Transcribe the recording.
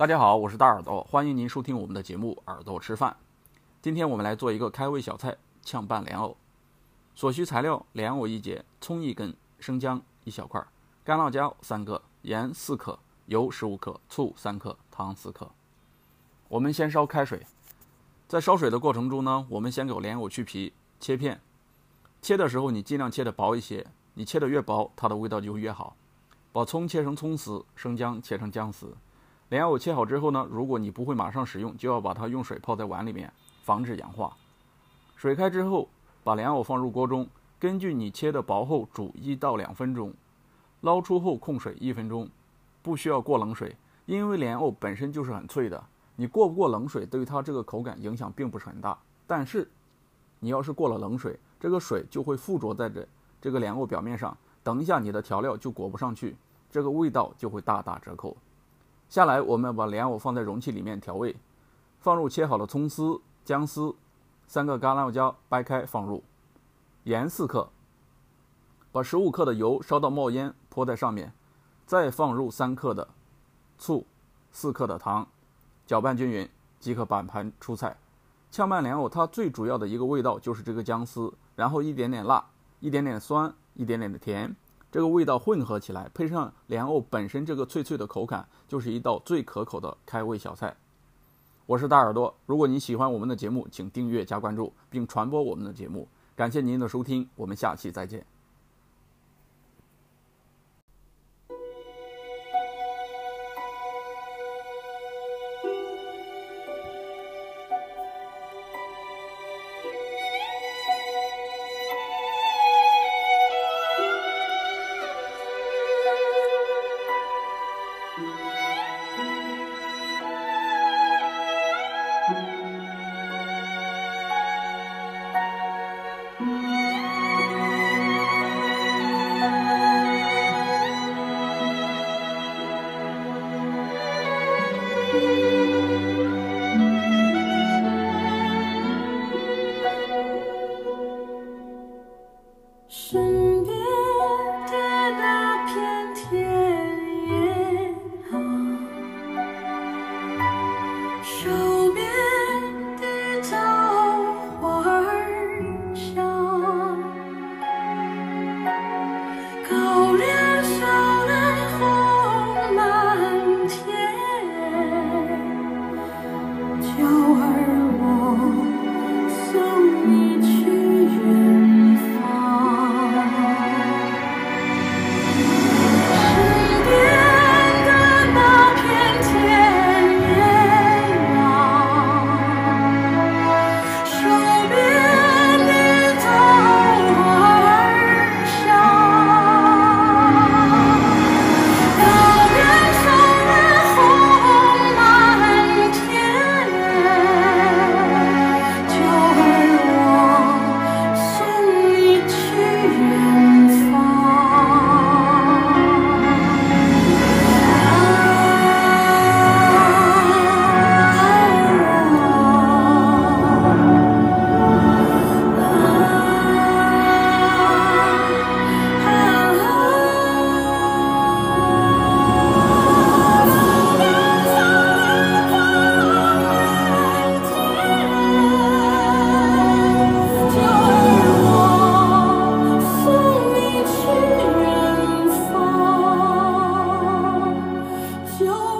大家好，我是大耳朵，欢迎您收听我们的节目《耳朵吃饭》。今天我们来做一个开胃小菜——炝拌莲藕。所需材料：莲藕一节，葱一根，生姜一小块，干辣椒三个，盐四克，油十五克，醋三克，糖四克。我们先烧开水，在烧水的过程中呢，我们先给莲藕去皮，切片。切的时候你尽量切的薄一些，你切的越薄，它的味道就越好。把葱切成葱丝，生姜切成姜丝。莲藕切好之后呢，如果你不会马上使用，就要把它用水泡在碗里面，防止氧化。水开之后，把莲藕放入锅中，根据你切的薄厚煮一到两分钟。捞出后控水一分钟，不需要过冷水，因为莲藕本身就是很脆的，你过不过冷水，对于它这个口感影响并不是很大。但是，你要是过了冷水，这个水就会附着在这这个莲藕表面上，等一下你的调料就裹不上去，这个味道就会大打折扣。下来，我们把莲藕放在容器里面调味，放入切好的葱丝、姜丝，三个干辣椒掰开放入，盐四克，把十五克的油烧到冒烟泼在上面，再放入三克的醋、四克的糖，搅拌均匀即可摆盘出菜。炝拌莲藕它最主要的一个味道就是这个姜丝，然后一点点辣，一点点酸，一点点的甜。这个味道混合起来，配上莲藕本身这个脆脆的口感，就是一道最可口的开胃小菜。我是大耳朵，如果你喜欢我们的节目，请订阅加关注，并传播我们的节目。感谢您的收听，我们下期再见。know